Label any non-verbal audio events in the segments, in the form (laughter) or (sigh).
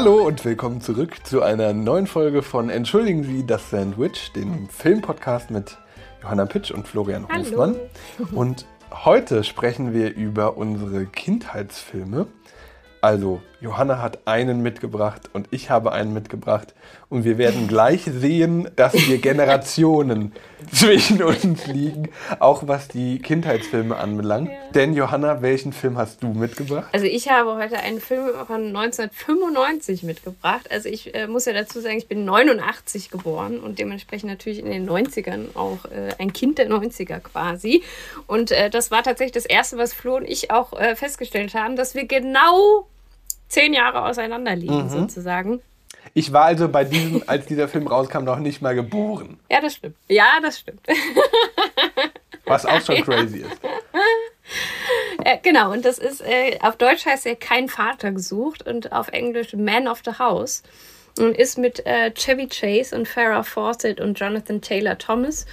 Hallo und willkommen zurück zu einer neuen Folge von Entschuldigen Sie das Sandwich, dem Filmpodcast mit Johanna Pitsch und Florian Hallo. Hofmann. Und heute sprechen wir über unsere Kindheitsfilme. Also, Johanna hat einen mitgebracht und ich habe einen mitgebracht. Und wir werden gleich sehen, dass wir (laughs) Generationen zwischen uns liegen, auch was die Kindheitsfilme anbelangt. Denn Johanna, welchen Film hast du mitgebracht? Also ich habe heute einen Film von 1995 mitgebracht. Also ich äh, muss ja dazu sagen, ich bin 89 geboren und dementsprechend natürlich in den 90ern auch äh, ein Kind der 90er quasi. Und äh, das war tatsächlich das Erste, was Flo und ich auch äh, festgestellt haben, dass wir genau zehn Jahre auseinander liegen Mhm. sozusagen. Ich war also bei diesem, (laughs) als dieser Film rauskam, noch nicht mal geboren. Ja, das stimmt. Ja, das stimmt. (laughs) Was auch schon crazy ist. Äh, genau, und das ist, äh, auf Deutsch heißt er Kein Vater gesucht und auf Englisch Man of the House. Und ist mit äh, Chevy Chase und Farrah Fawcett und Jonathan Taylor Thomas.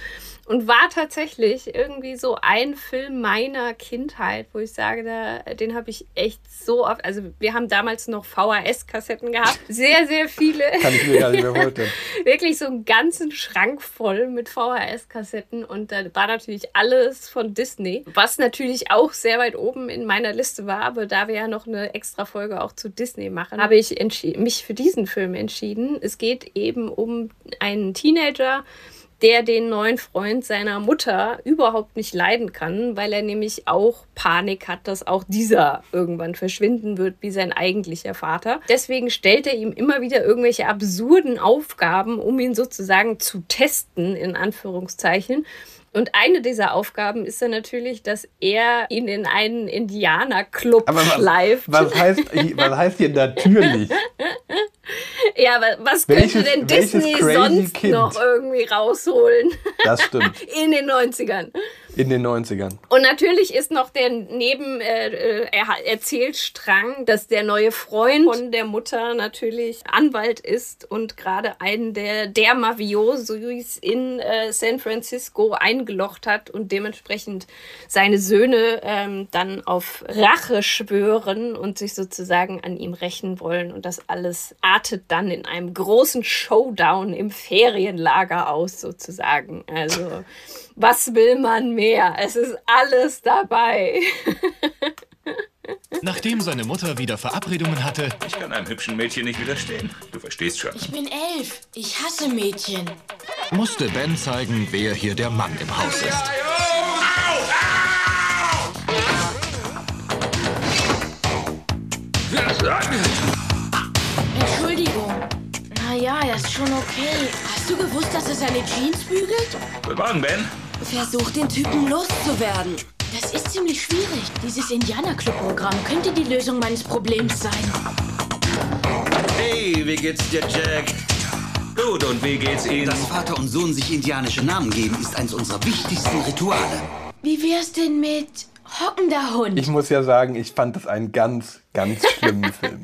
Und war tatsächlich irgendwie so ein Film meiner Kindheit, wo ich sage, da, den habe ich echt so oft. Also, wir haben damals noch VHS-Kassetten gehabt. Sehr, sehr viele. Kann ich mir gar nicht mehr (laughs) vorstellen. wirklich so einen ganzen Schrank voll mit VHS-Kassetten und da war natürlich alles von Disney, was natürlich auch sehr weit oben in meiner Liste war, aber da wir ja noch eine extra Folge auch zu Disney machen, habe ich mich für diesen Film entschieden. Es geht eben um einen Teenager, der den neuen Freund seiner Mutter überhaupt nicht leiden kann, weil er nämlich auch Panik hat, dass auch dieser irgendwann verschwinden wird wie sein eigentlicher Vater. Deswegen stellt er ihm immer wieder irgendwelche absurden Aufgaben, um ihn sozusagen zu testen, in Anführungszeichen. Und eine dieser Aufgaben ist dann natürlich, dass er ihn in einen Indianerclub schleift. was, heißt, was heißt hier natürlich? (laughs) Ja, aber was Welches- könnte denn Disney sonst Kind? noch irgendwie rausholen Das stimmt. (laughs) in den 90ern? In den 90ern. Und natürlich ist noch der Neben äh, äh, er Erzählstrang, dass der neue Freund von der Mutter natürlich Anwalt ist und gerade einen der der Mafiosos in äh, San Francisco eingelocht hat und dementsprechend seine Söhne ähm, dann auf Rache schwören und sich sozusagen an ihm rächen wollen und das alles artet dann in einem großen Showdown im Ferienlager aus sozusagen. Also was will man mehr? Es ist alles dabei. (laughs) Nachdem seine Mutter wieder Verabredungen hatte, Ich kann einem hübschen Mädchen nicht widerstehen. Du verstehst schon. Ich bin elf. Ich hasse Mädchen. musste Ben zeigen, wer hier der Mann im Haus ist. Entschuldigung. Naja, er ist schon okay. Hast du gewusst, dass er seine Jeans bügelt? Guten Morgen, Ben. Versuch, den Typen loszuwerden. Das ist ziemlich schwierig. Dieses Indianerclub-Programm könnte die Lösung meines Problems sein. Hey, wie geht's dir, Jack? Gut, und wie geht's Ihnen? Dass Vater und Sohn sich indianische Namen geben, ist eins unserer wichtigsten Rituale. Wie wär's denn mit hockender Hund? Ich muss ja sagen, ich fand das einen ganz, ganz schlimmen (laughs) Film.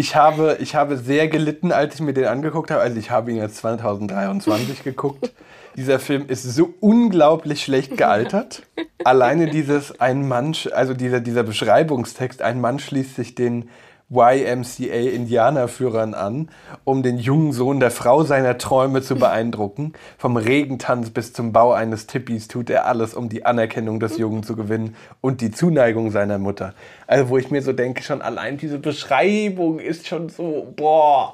Ich habe, ich habe sehr gelitten, als ich mir den angeguckt habe. Also ich habe ihn jetzt 2023 geguckt. (laughs) Dieser Film ist so unglaublich schlecht gealtert. Alleine dieses ein Mann, also dieser, dieser Beschreibungstext, ein Mann schließt sich den YMCA Indianerführern an, um den jungen Sohn der Frau seiner Träume zu beeindrucken. Vom Regentanz bis zum Bau eines Tippis tut er alles, um die Anerkennung des Jungen zu gewinnen und die Zuneigung seiner Mutter. Also wo ich mir so denke, schon allein diese Beschreibung ist schon so, boah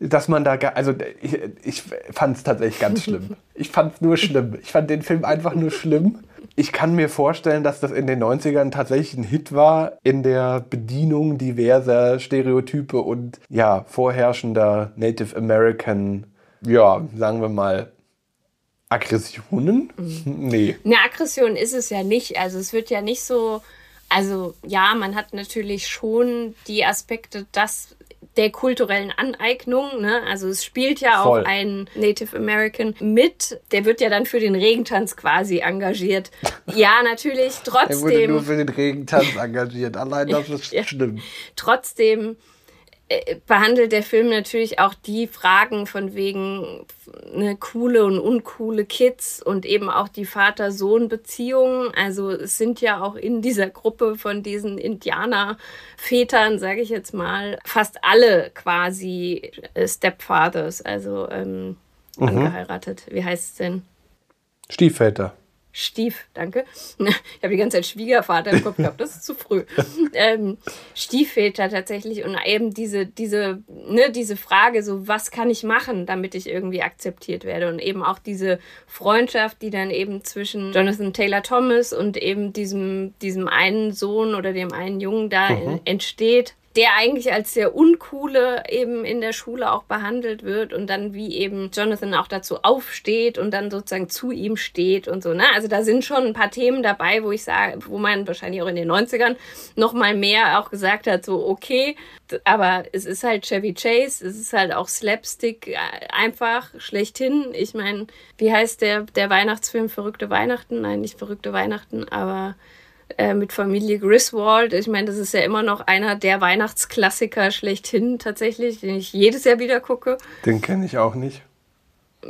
dass man da, also ich, ich fand es tatsächlich ganz schlimm. Ich fand es nur schlimm. Ich fand den Film einfach nur schlimm. Ich kann mir vorstellen, dass das in den 90ern tatsächlich ein Hit war in der Bedienung diverser Stereotype und ja, vorherrschender Native American, ja, sagen wir mal, Aggressionen? Nee. Eine Aggression ist es ja nicht. Also es wird ja nicht so. Also ja, man hat natürlich schon die Aspekte, dass der kulturellen Aneignung, ne? Also es spielt ja Voll. auch ein Native American mit, der wird ja dann für den Regentanz quasi engagiert. (laughs) Ja, natürlich, Er wurde nur trotzdem, für den Regentanz engagiert. Allein (laughs) das ist Ja. schlimm. trotzdem behandelt der Film natürlich auch die Fragen von wegen ne, coole und uncoole Kids und eben auch die Vater-Sohn-Beziehungen. Also es sind ja auch in dieser Gruppe von diesen Indianer-Vätern, sage ich jetzt mal, fast alle quasi äh, Stepfathers, also ähm, Mhm. angeheiratet. Wie heißt es denn? Stiefväter. Stief, danke. Ich habe die ganze Zeit Schwiegervater im Kopf gehabt, das ist zu früh. ähm, Stiefväter tatsächlich und eben diese, diese, ne, diese Frage, so was kann ich machen, damit ich irgendwie akzeptiert werde und eben auch diese Freundschaft, die dann eben zwischen Jonathan Taylor Thomas und eben diesem, diesem einen Sohn oder dem einen Jungen da Mhm. entsteht der eigentlich als sehr uncoole eben in der Schule auch behandelt wird und dann wie eben Jonathan auch dazu aufsteht und dann sozusagen zu ihm steht und so. Ne? Also da sind schon ein paar Themen dabei, wo ich sage, wo man wahrscheinlich auch in den 90ern noch mal mehr auch gesagt hat, so okay, aber es ist halt Chevy Chase, es ist halt auch Slapstick äh, einfach schlechthin. Ich meine, wie heißt der, der Weihnachtsfilm Verrückte Weihnachten? Nein, nicht Verrückte Weihnachten, aber äh, mit Familie Griswold. Ich meine, das ist ja immer noch einer der Weihnachtsklassiker schlechthin tatsächlich, den ich jedes Jahr wieder gucke. Den kenne ich auch nicht.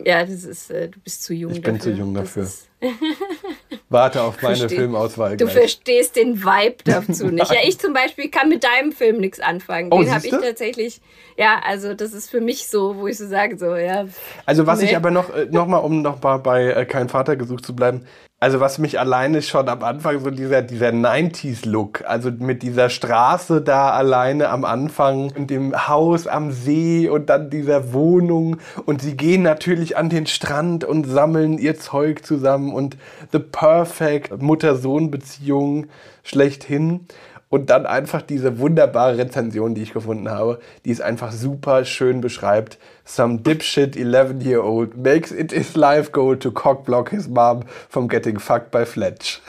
Ja, das ist, äh, du bist zu jung Ich dafür. bin zu jung Das dafür. ist- (laughs) Warte auf meine Versteh- Filmauswahl Du gleich. verstehst den Vibe dazu nicht. Ja, (laughs) ich zum Beispiel kann mit deinem Film nichts anfangen. Oh, Den habe ich tatsächlich, ja, also das ist für mich so, wo ich so sage, so, ja. Also was ich Nee. aber noch, äh, noch mal, um noch mal bei äh, Kein Vater gesucht zu bleiben, also was mich alleine schon am Anfang so dieser, dieser 90s-Look, also mit dieser Straße da alleine am Anfang und dem Haus am See und dann dieser Wohnung und sie gehen natürlich an den Strand und sammeln ihr Zeug zusammen und the perfect Mutter-Sohn-Beziehung schlechthin. Und dann einfach diese wunderbare Rezension, die ich gefunden habe, die es einfach super schön beschreibt. Some dipshit 11-year-old makes it his life goal to cockblock his mom from getting fucked by Fletch.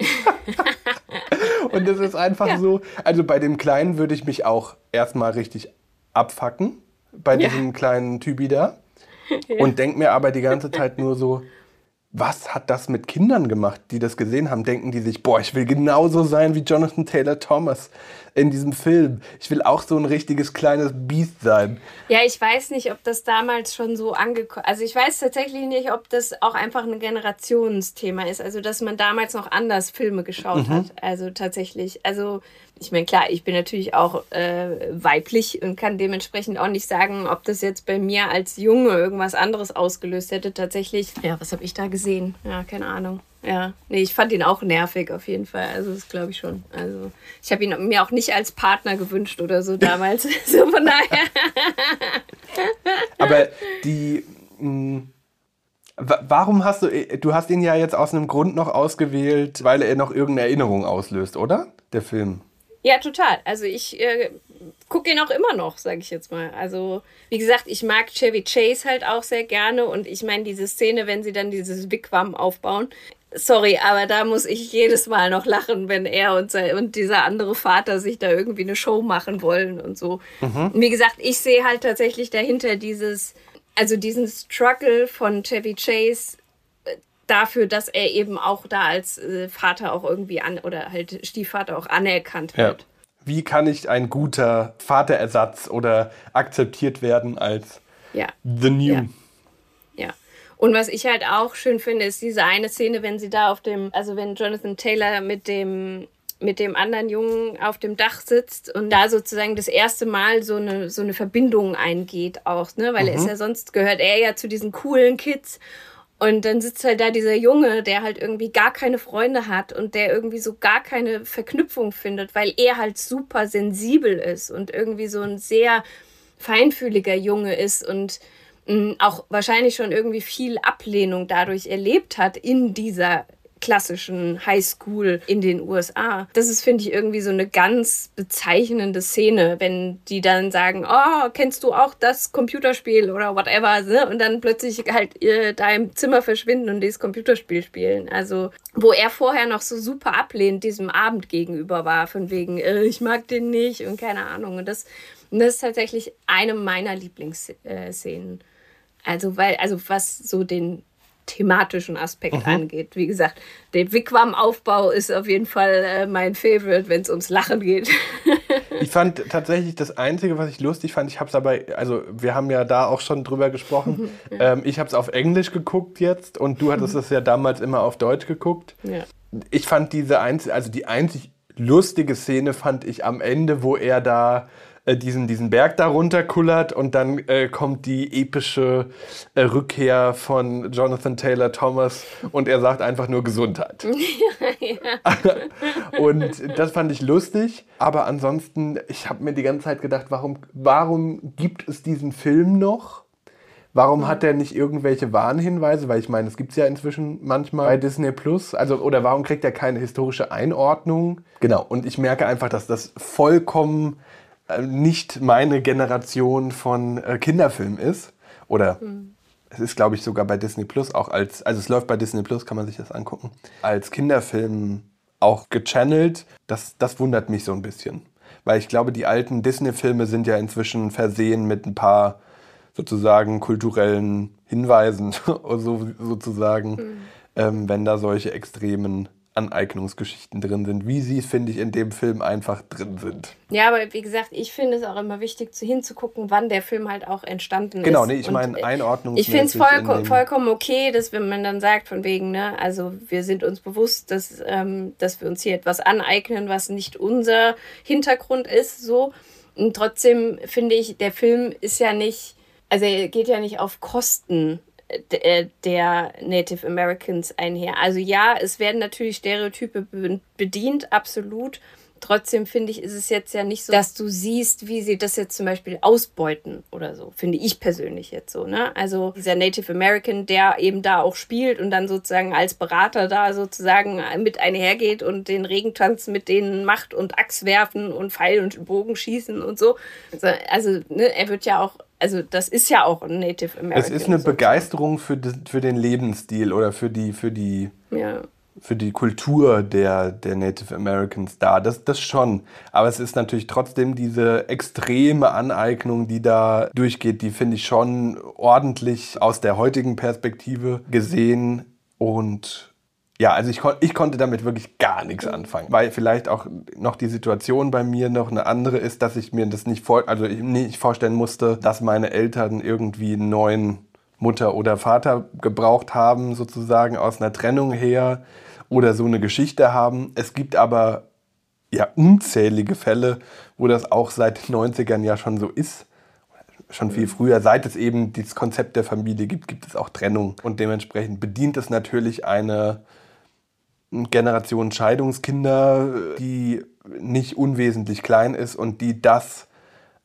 (laughs) Und das ist einfach so. Also bei dem Kleinen würde ich mich auch erstmal richtig abfacken. Bei Ja. diesem kleinen Typi da. (laughs) Und denk mir aber die ganze Zeit nur so, was hat das mit Kindern gemacht, die das gesehen haben? Denken die sich, boah, ich will genauso sein wie Jonathan Taylor Thomas in diesem Film. Ich will auch so ein richtiges kleines Biest sein. Ja, ich weiß nicht, ob das damals schon so angekommen Also ich weiß tatsächlich nicht, ob das auch einfach ein Generationsthema ist. Also dass man damals noch anders Filme geschaut Mhm. hat. Also tatsächlich. Also ich meine, klar, ich bin natürlich auch äh, weiblich und kann dementsprechend auch nicht sagen, ob das jetzt bei mir als Junge irgendwas anderes ausgelöst hätte. Tatsächlich. Ja, was habe ich da gesehen? Ja, keine Ahnung. Ja, nee, ich fand ihn auch nervig auf jeden Fall. Also das glaube ich schon. Also ich habe ihn mir auch nicht als Partner gewünscht oder so (laughs) damals. (laughs) so von daher. Aber die. mh, wa- Warum hast du, du hast ihn ja jetzt aus einem Grund noch ausgewählt, weil er noch irgendeine Erinnerung auslöst, oder? Der Film. Ja, total. Also ich äh, gucke ihn auch immer noch, sage ich jetzt mal. Also wie gesagt, ich mag Chevy Chase halt auch sehr gerne und ich meine diese Szene, wenn sie dann dieses Wigwam aufbauen. Sorry, aber da muss ich jedes Mal noch lachen, wenn er und, sein, und dieser andere Vater sich da irgendwie eine Show machen wollen und so. Und wie gesagt, ich sehe halt tatsächlich dahinter dieses, also diesen Struggle von Chevy Chase äh, dafür, dass er eben auch da als äh, Vater auch irgendwie an oder halt Stiefvater auch anerkannt wird. Wie kann ich ein guter Vaterersatz oder akzeptiert werden als Ja, The New? Ja. ja. Und was ich halt auch schön finde, ist diese eine Szene, wenn sie da auf dem, also wenn Jonathan Taylor mit dem mit dem anderen Jungen auf dem Dach sitzt und da sozusagen das erste Mal so eine, so eine Verbindung eingeht auch, ne? Weil er ist ja sonst gehört er ja zu diesen coolen Kids und dann sitzt halt da dieser Junge, der halt irgendwie gar keine Freunde hat und der irgendwie so gar keine Verknüpfung findet, weil er halt super sensibel ist und irgendwie so ein sehr feinfühliger Junge ist und auch wahrscheinlich schon irgendwie viel Ablehnung dadurch erlebt hat in dieser klassischen Highschool in den USA. Das ist, finde ich, irgendwie so eine ganz bezeichnende Szene, wenn die dann sagen, oh, kennst du auch das Computerspiel oder whatever, ne? und dann plötzlich halt äh, da im Zimmer verschwinden und dieses Computerspiel spielen. Also, wo er vorher noch so super ablehnt diesem Abend gegenüber war, von wegen, äh, ich mag den nicht und keine Ahnung. Und das, und das ist tatsächlich eine meiner Lieblingsszenen. Also, weil, also was so den thematischen Aspekt angeht. Wie gesagt, der Wigwam-Aufbau ist auf jeden Fall äh, mein Favorite, wenn es ums Lachen geht. (laughs) Ich fand tatsächlich das Einzige, was ich lustig fand, ich habe es aber, also wir haben ja da auch schon drüber gesprochen, ähm, ich habe es auf Englisch geguckt jetzt und du hattest es ja damals immer auf Deutsch geguckt. ja. Ich fand diese einzige, also die einzig lustige Szene fand ich am Ende, wo er da äh, diesen, diesen Berg da runterkullert und dann äh, kommt die epische äh, Rückkehr von Jonathan Taylor Thomas und er sagt einfach nur Gesundheit. (laughs) und das fand ich lustig, aber ansonsten, ich habe mir die ganze Zeit gedacht, warum, warum gibt es diesen Film noch? Warum hat er nicht irgendwelche Warnhinweise? Weil ich meine, es gibt es ja inzwischen manchmal bei Disney Plus. Also, oder warum kriegt er keine historische Einordnung? Genau, und ich merke einfach, dass das vollkommen äh, nicht meine Generation von äh, Kinderfilm ist. Oder es ist, glaube ich, sogar bei Disney Plus auch als, also es läuft bei Disney Plus, kann man sich das angucken, als Kinderfilm auch gechannelt. Das, das wundert mich so ein bisschen. Weil ich glaube, die alten Disney-Filme sind ja inzwischen versehen mit ein paar sozusagen kulturellen Hinweisen, (laughs) so, sozusagen, ähm, wenn da solche extremen Aneignungsgeschichten drin sind, wie sie, finde ich, in dem Film einfach drin sind. Ja, aber wie gesagt, ich finde es auch immer wichtig, zu hinzugucken, wann der Film halt auch entstanden Genau, ist. nee, ich meine Einordnung. Ich finde es vollko vollkommen okay, dass wenn man dann sagt, von wegen, ne, also wir sind uns bewusst, dass, ähm, dass wir uns hier etwas aneignen, was nicht unser Hintergrund ist, so. Und trotzdem finde ich, der Film ist ja nicht, also er geht ja nicht auf Kosten der Native Americans einher. Also ja, es werden natürlich Stereotype be- bedient, absolut. Trotzdem finde ich, ist es jetzt ja nicht so, dass du siehst, wie sie das jetzt zum Beispiel ausbeuten oder so. Finde ich persönlich jetzt so, ne? Also dieser Native American, der eben da auch spielt und dann sozusagen als Berater da sozusagen mit einhergeht und den Regentanz mit denen macht und Axt werfen und Pfeil und Bogen schießen und so. Also, also ne, er wird ja auch, also das ist ja auch ein Native American. Es ist eine so. Begeisterung für, für den Lebensstil oder für die, für die, Ja. für die Kultur der, der Native Americans da. Das, das schon. Aber es ist natürlich trotzdem diese extreme Aneignung, die da durchgeht, die finde ich schon ordentlich aus der heutigen Perspektive gesehen. Und ja, also ich, kon ich konnte damit wirklich gar nichts anfangen, weil vielleicht auch noch die Situation bei mir noch eine andere ist, dass ich mir das nicht, vor also ich nicht vorstellen musste, dass meine Eltern irgendwie einen neuen Mutter oder Vater gebraucht haben, sozusagen aus einer Trennung her oder so eine Geschichte haben. Es gibt aber ja unzählige Fälle, wo das auch seit den 90ern ja schon so ist. Schon viel früher, seit es eben dieses Konzept der Familie gibt, gibt es auch Trennung. Und dementsprechend bedient es natürlich eine Generation Scheidungskinder, die nicht unwesentlich klein ist und die das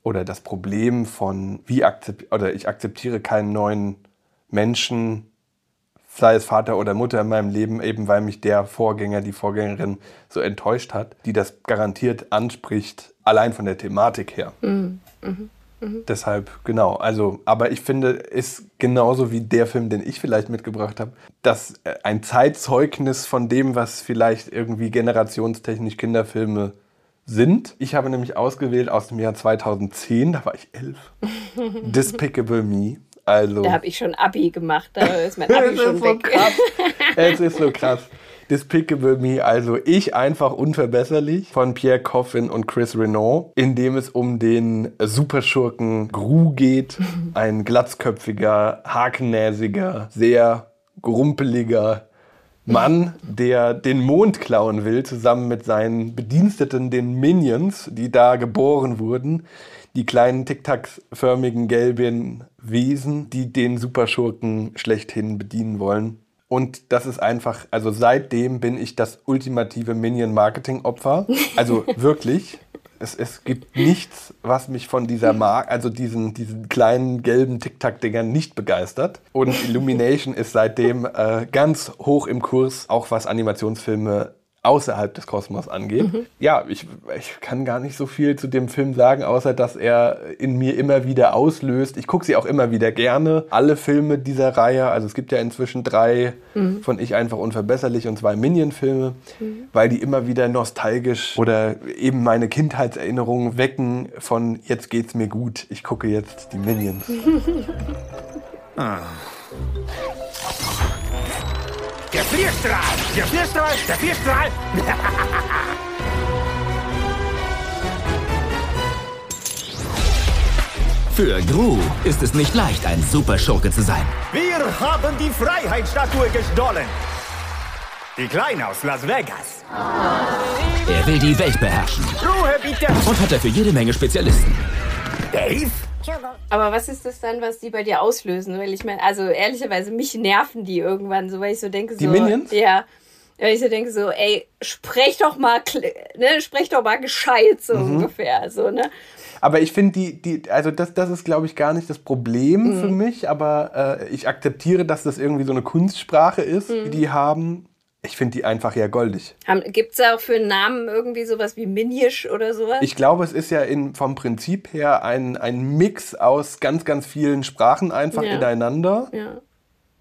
oder das Problem von wie akzept oder ich akzeptiere keinen neuen Menschen, sei es Vater oder Mutter in meinem Leben, eben weil mich der Vorgänger, die Vorgängerin so enttäuscht hat, die das garantiert anspricht, allein von der Thematik her. Deshalb, genau. Also, aber ich finde, ist genauso wie der Film, den ich vielleicht mitgebracht habe, das äh, ein Zeitzeugnis von dem, was vielleicht irgendwie generationstechnisch Kinderfilme sind. Ich habe nämlich ausgewählt aus dem Jahr 2010, da war ich elf. (laughs) Despicable Me. Also, Da habe ich schon Abi gemacht, da ist mein Abi (laughs) schon weg. krass. (laughs) es ist so krass. Despicable Me, also ich einfach unverbesserlich von Pierre Coffin und Chris Renault, in dem es um den Superschurken Gru geht. (laughs) Ein glatzköpfiger, hakennäsiger, sehr grumpeliger Mann, der den Mond klauen will, zusammen mit seinen Bediensteten, den Minions, die da geboren wurden. Die kleinen tic-tac-förmigen gelben Wesen, die den Superschurken schlechthin bedienen wollen. Und das ist einfach, also seitdem bin ich das ultimative Minion-Marketing-Opfer. Also (laughs) wirklich. Es, es gibt nichts, was mich von dieser Marke, also diesen, diesen kleinen gelben Tic-Tac-Dingern nicht begeistert. Und Illumination ist seitdem äh, ganz hoch im Kurs, auch was Animationsfilme außerhalb des Kosmos angeht. Ja, ich, ich kann gar nicht so viel zu dem Film sagen, außer dass er in mir immer wieder auslöst. Ich gucke sie auch immer wieder gerne. Alle Filme dieser Reihe, also es gibt ja inzwischen drei von Ich einfach unverbesserlich und zwei Minion-Filme, weil die immer wieder nostalgisch oder eben meine Kindheitserinnerungen wecken von jetzt geht's mir gut, ich gucke jetzt die Minions. Der (laughs) Vierstrahl! Der Vierstrahl! Der Vierstrahl! Für Gru ist es nicht leicht, ein Superschurke zu sein. Wir haben die Freiheitsstatue gestohlen. Die Kleine aus Las Vegas. Er will die Welt beherrschen Ruhe bitte! und hat dafür jede Menge Spezialisten. Dave? Aber was ist das dann, was die bei dir auslösen? Weil ich meine, also ehrlicherweise, mich nerven die irgendwann so, weil ich so denke, so. Die Minions? Ja. Weil ich so denke, so, ey, sprech doch mal, ne, sprech doch mal gescheit, so Mhm. ungefähr, so, ne? Aber ich finde, die, die, also das, das ist, glaube ich, gar nicht das Problem für mich, aber äh, ich akzeptiere, dass das irgendwie so eine Kunstsprache ist, die die haben. Ich finde die einfach ja goldig. Gibt es auch für einen Namen irgendwie sowas wie Minjisch oder sowas? Ich glaube, es ist ja in, vom Prinzip her ein, ein Mix aus ganz, ganz vielen Sprachen einfach Ja. ineinander. ja.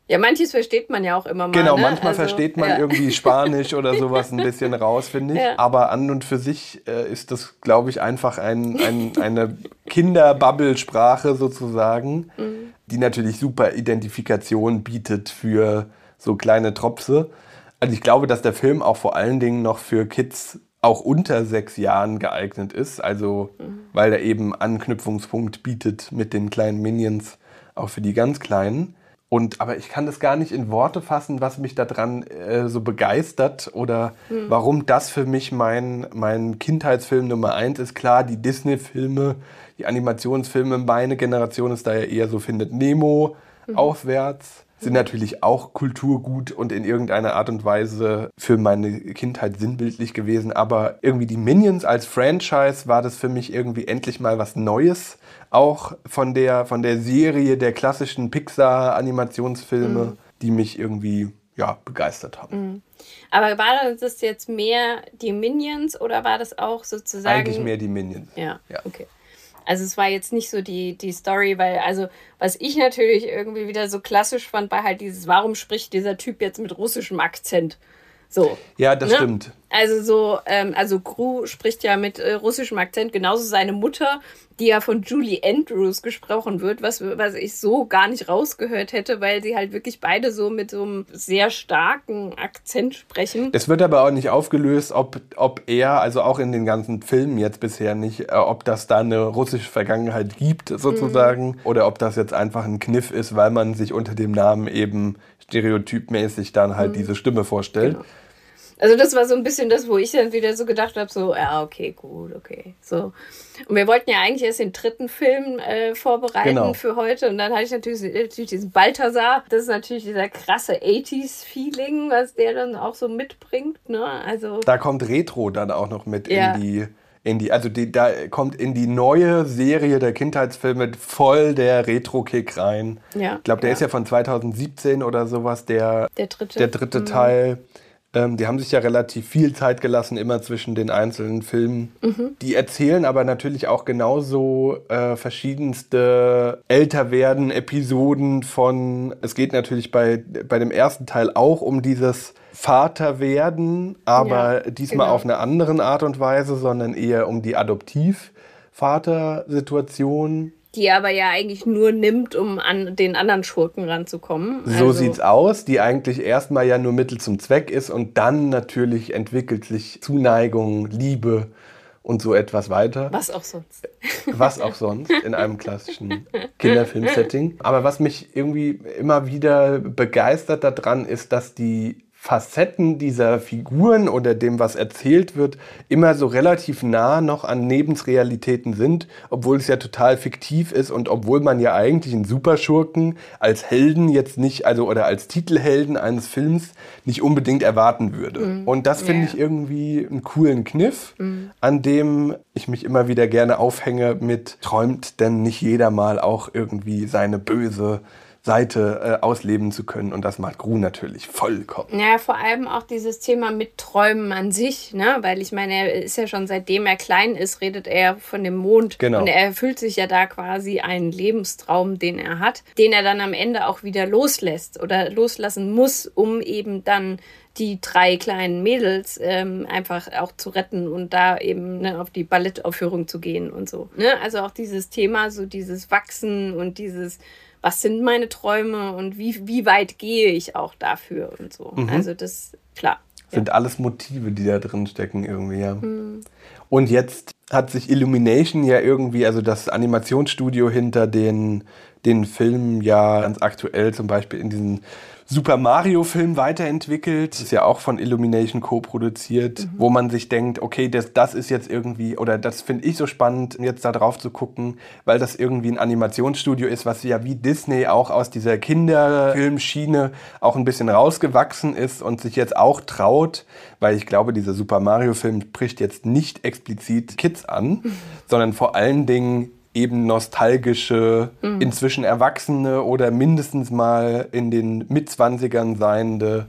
ja, manches versteht man ja auch immer mal. Genau, ne? manchmal Also, versteht man ja. irgendwie (laughs) Spanisch oder sowas ein bisschen raus, finde ich. Ja. Aber an und für sich äh, ist das, glaube ich, einfach ein, ein, eine Kinderbabbelsprache sozusagen, Mhm. die natürlich super Identifikation bietet für so kleine Tropse. Also ich glaube, dass der Film auch vor allen Dingen noch für Kids auch unter sechs Jahren geeignet ist. Also weil er eben Anknüpfungspunkt bietet mit den kleinen Minions, auch für die ganz Kleinen. Und aber ich kann das gar nicht in Worte fassen, was mich daran äh, so begeistert oder warum das für mich mein, mein Kindheitsfilm Nummer eins ist. Klar, die Disney-Filme, die Animationsfilme, meine Generation ist da ja eher so findet Nemo aufwärts. Sind natürlich auch Kulturgut und in irgendeiner Art und Weise für meine Kindheit sinnbildlich gewesen. Aber irgendwie die Minions als Franchise war das für mich irgendwie endlich mal was Neues. Auch von der, von der Serie der klassischen Pixar-Animationsfilme, die mich irgendwie ja, begeistert haben. Aber war das jetzt mehr die Minions oder war das auch sozusagen. Eigentlich mehr die Minions. Ja, Ja. okay. Also es war jetzt nicht so die, die Story, weil, also, was ich natürlich irgendwie wieder so klassisch fand, war halt dieses, warum spricht dieser Typ jetzt mit russischem Akzent? So. Ja, das Ne? stimmt. Also so, ähm, also Gru spricht ja mit äh, russischem Akzent, genauso seine Mutter, die ja von Julie Andrews gesprochen wird, was, was ich so gar nicht rausgehört hätte, weil sie halt wirklich beide so mit so einem sehr starken Akzent sprechen. Es wird aber auch nicht aufgelöst, ob, ob er, also auch in den ganzen Filmen jetzt bisher nicht, äh, ob das da eine russische Vergangenheit gibt, sozusagen, Mhm. oder ob das jetzt einfach ein Kniff ist, weil man sich unter dem Namen eben stereotypmäßig dann halt Mhm. diese Stimme vorstellt. Genau. Also das war so ein bisschen das, wo ich dann wieder so gedacht habe, so, ja, okay, gut, okay. So. Und wir wollten ja eigentlich erst den dritten Film äh, vorbereiten Genau. für heute. Und dann hatte ich natürlich, natürlich diesen Balthasar. Das ist natürlich dieser krasse 80s-Feeling, was der dann auch so mitbringt. Ne? Also, Da kommt Retro dann auch noch mit Ja. in die. In die, also die, da kommt in die neue Serie der Kindheitsfilme voll der Retro-Kick rein. Ja. Ich glaube, der Ja. ist ja von 2017 oder sowas, der, Der dritte. Der dritte Mhm. Teil. Ähm, die haben sich ja relativ viel Zeit gelassen, immer zwischen den einzelnen Filmen. Mhm. Die erzählen aber natürlich auch genauso äh, verschiedenste älter werden Episoden von. Es geht natürlich bei, bei dem ersten Teil auch um dieses Vaterwerden, aber Ja, diesmal genau. auf eine andere Art und Weise, sondern eher um die Adoptiv-Vater-Situation. Die er aber ja eigentlich nur nimmt, um an den anderen Schurken ranzukommen. So also, sieht's aus, die eigentlich erstmal ja nur Mittel zum Zweck ist und dann natürlich entwickelt sich Zuneigung, Liebe und so etwas weiter. Was auch sonst. (laughs) Was auch sonst in einem klassischen (laughs) Kinderfilm-Setting. Aber was mich irgendwie immer wieder begeistert daran ist, dass die Facetten dieser Figuren oder dem, was erzählt wird, immer so relativ nah noch an Lebensrealitäten sind, obwohl es ja total fiktiv ist und obwohl man ja eigentlich einen Superschurken als Helden jetzt nicht, also oder als Titelhelden eines Films nicht unbedingt erwarten würde. Mhm. Und das finde Ja. ich irgendwie einen coolen Kniff, Mhm. an dem ich mich immer wieder gerne aufhänge mit, träumt denn nicht jeder mal auch irgendwie seine böse Seite äh, ausleben zu können. Und das macht Gru natürlich vollkommen. Ja, vor allem auch dieses Thema mit Träumen an sich, ne? Weil ich meine, er ist ja schon seitdem er klein ist, redet er von dem Mond. Genau. Und er erfüllt sich ja da quasi einen Lebenstraum, den er hat, den er dann am Ende auch wieder loslässt oder loslassen muss, um eben dann die drei kleinen Mädels ähm, einfach auch zu retten und da eben ne, auf die Ballettaufführung zu gehen und so. Ne? Also auch dieses Thema, so dieses Wachsen und dieses was sind meine Träume und wie, wie weit gehe ich auch dafür und so. Mhm. Also das, klar. Sind alles Motive, die da drin stecken irgendwie, ja. Und jetzt hat sich Illumination ja irgendwie, also das Animationsstudio hinter den, den Filmen ja ganz aktuell zum Beispiel in diesen Super Mario-Film weiterentwickelt. Das ist ja auch von Illumination co-produziert, wo man sich denkt, okay, das, das ist jetzt irgendwie, oder das finde ich so spannend, jetzt da drauf zu gucken, weil das irgendwie ein Animationsstudio ist, was ja wie Disney auch aus dieser Kinderfilmschiene auch ein bisschen rausgewachsen ist und sich jetzt auch traut, weil ich glaube, dieser Super Mario-Film spricht jetzt nicht explizit Kids an, sondern vor allen Dingen eben nostalgische, inzwischen Erwachsene oder mindestens mal in den Mitzwanzigern seiende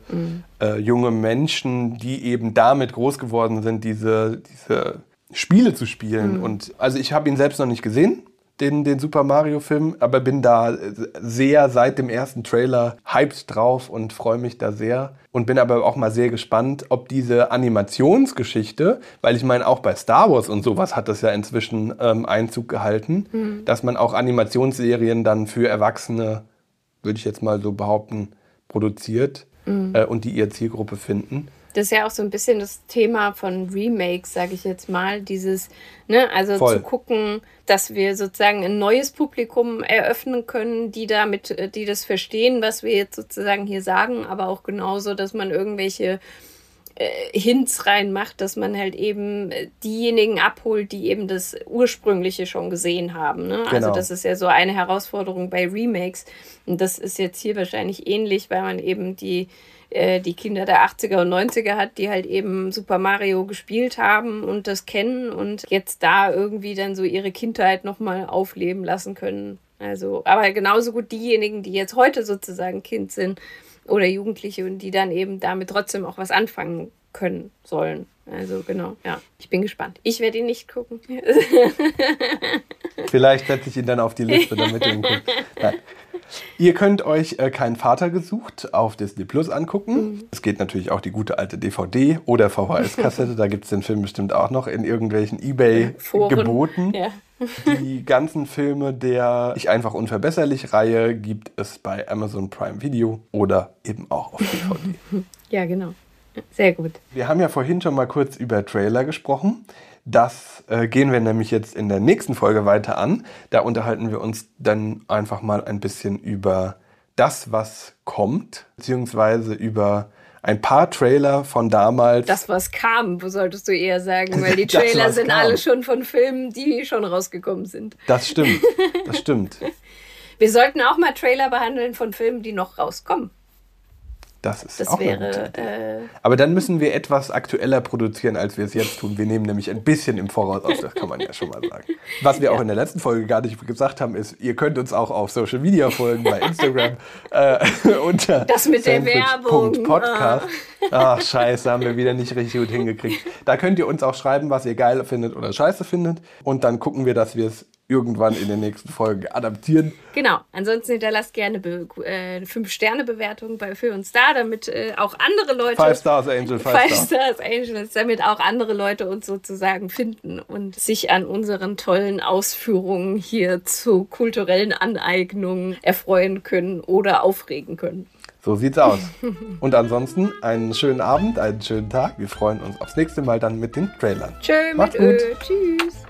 äh, junge Menschen, die eben damit groß geworden sind, diese, diese Spiele zu spielen. Und also ich habe ihn selbst noch nicht gesehen, den, den Super Mario-Film, aber bin da sehr seit dem ersten Trailer hyped drauf und freue mich da sehr. Und bin aber auch mal sehr gespannt, ob diese Animationsgeschichte, weil ich meine, auch bei Star Wars und sowas hat das ja inzwischen ähm, Einzug gehalten, dass man auch Animationsserien dann für Erwachsene, würde ich jetzt mal so behaupten, produziert äh, und die ihre Zielgruppe finden. Das ist ja auch so ein bisschen das Thema von Remakes, sage ich jetzt mal. Dieses, ne, also Voll. zu gucken, dass wir sozusagen ein neues Publikum eröffnen können, die damit, die das verstehen, was wir jetzt sozusagen hier sagen, aber auch genauso, dass man irgendwelche äh, Hints reinmacht, dass man halt eben äh, diejenigen abholt, die eben das ursprüngliche schon gesehen haben. Ne? Also Genau. das ist ja so eine Herausforderung bei Remakes. Und das ist jetzt hier wahrscheinlich ähnlich, weil man eben die, äh, die Kinder der 80er und 90er hat, die halt eben Super Mario gespielt haben und das kennen und jetzt da irgendwie dann so ihre Kindheit nochmal aufleben lassen können. Also, aber genauso gut diejenigen, die jetzt heute sozusagen Kind sind oder Jugendliche und die dann eben damit trotzdem auch was anfangen können sollen. Also genau, ja. Ich bin gespannt. Ich werde ihn nicht gucken. Vielleicht setze ich ihn dann auf die Liste, damit ihr ihn guckt. (laughs) Nein. Ihr könnt euch äh, keinen Vater gesucht auf Disney Plus angucken. Es geht natürlich auch die gute alte DVD oder VHS-Kassette. da gibt es den Film bestimmt auch noch in irgendwelchen. Ebay-Geboten. Ja. Die ganzen Filme der Ich einfach unverbesserlich Reihe gibt es bei Amazon Prime Video oder eben auch auf DVD. (laughs) ja, genau. Sehr gut. Wir haben ja vorhin schon mal kurz über Trailer gesprochen. Das äh, gehen wir nämlich jetzt in der nächsten Folge weiter an. Da unterhalten wir uns dann einfach mal ein bisschen über das, was kommt, beziehungsweise über ein paar Trailer von damals. Das, was kam, solltest du eher sagen, weil die (laughs) Das, Trailer was sind kam. alle schon von Filmen, die schon rausgekommen sind. das stimmt, (laughs) das stimmt. Wir sollten auch mal Trailer behandeln von Filmen, die noch rauskommen. Das ist Das auch wäre. Äh, Aber dann müssen wir etwas aktueller produzieren, als wir es jetzt tun. Wir nehmen nämlich ein bisschen im Voraus auf, das kann man ja schon mal sagen. Was wir auch in der letzten Folge gar nicht gesagt haben, ist, ihr könnt uns auch auf Social Media folgen, bei Instagram äh, (laughs) unter Das mit der Werbung. sandwich.podcast. Ach, scheiße, haben wir wieder nicht richtig gut hingekriegt. Da könnt ihr uns auch schreiben, was ihr geil findet oder scheiße findet. Und dann gucken wir, dass wir es irgendwann in den nächsten Folgen adaptieren. genau. Ansonsten hinterlasst gerne Be äh, 5-Sterne-Bewertungen bei Für uns da, damit äh, auch andere Leute. Five Stars Angel, Five, Five Stars. Angels, damit auch andere Leute uns sozusagen finden und sich an unseren tollen Ausführungen hier zu kulturellen Aneignungen erfreuen können oder aufregen können. So sieht's aus. (laughs) Und ansonsten einen schönen Abend, einen schönen Tag. Wir freuen uns aufs nächste Mal dann mit den Trailern. Tschö Macht's mit Ö. gut. Tschüss.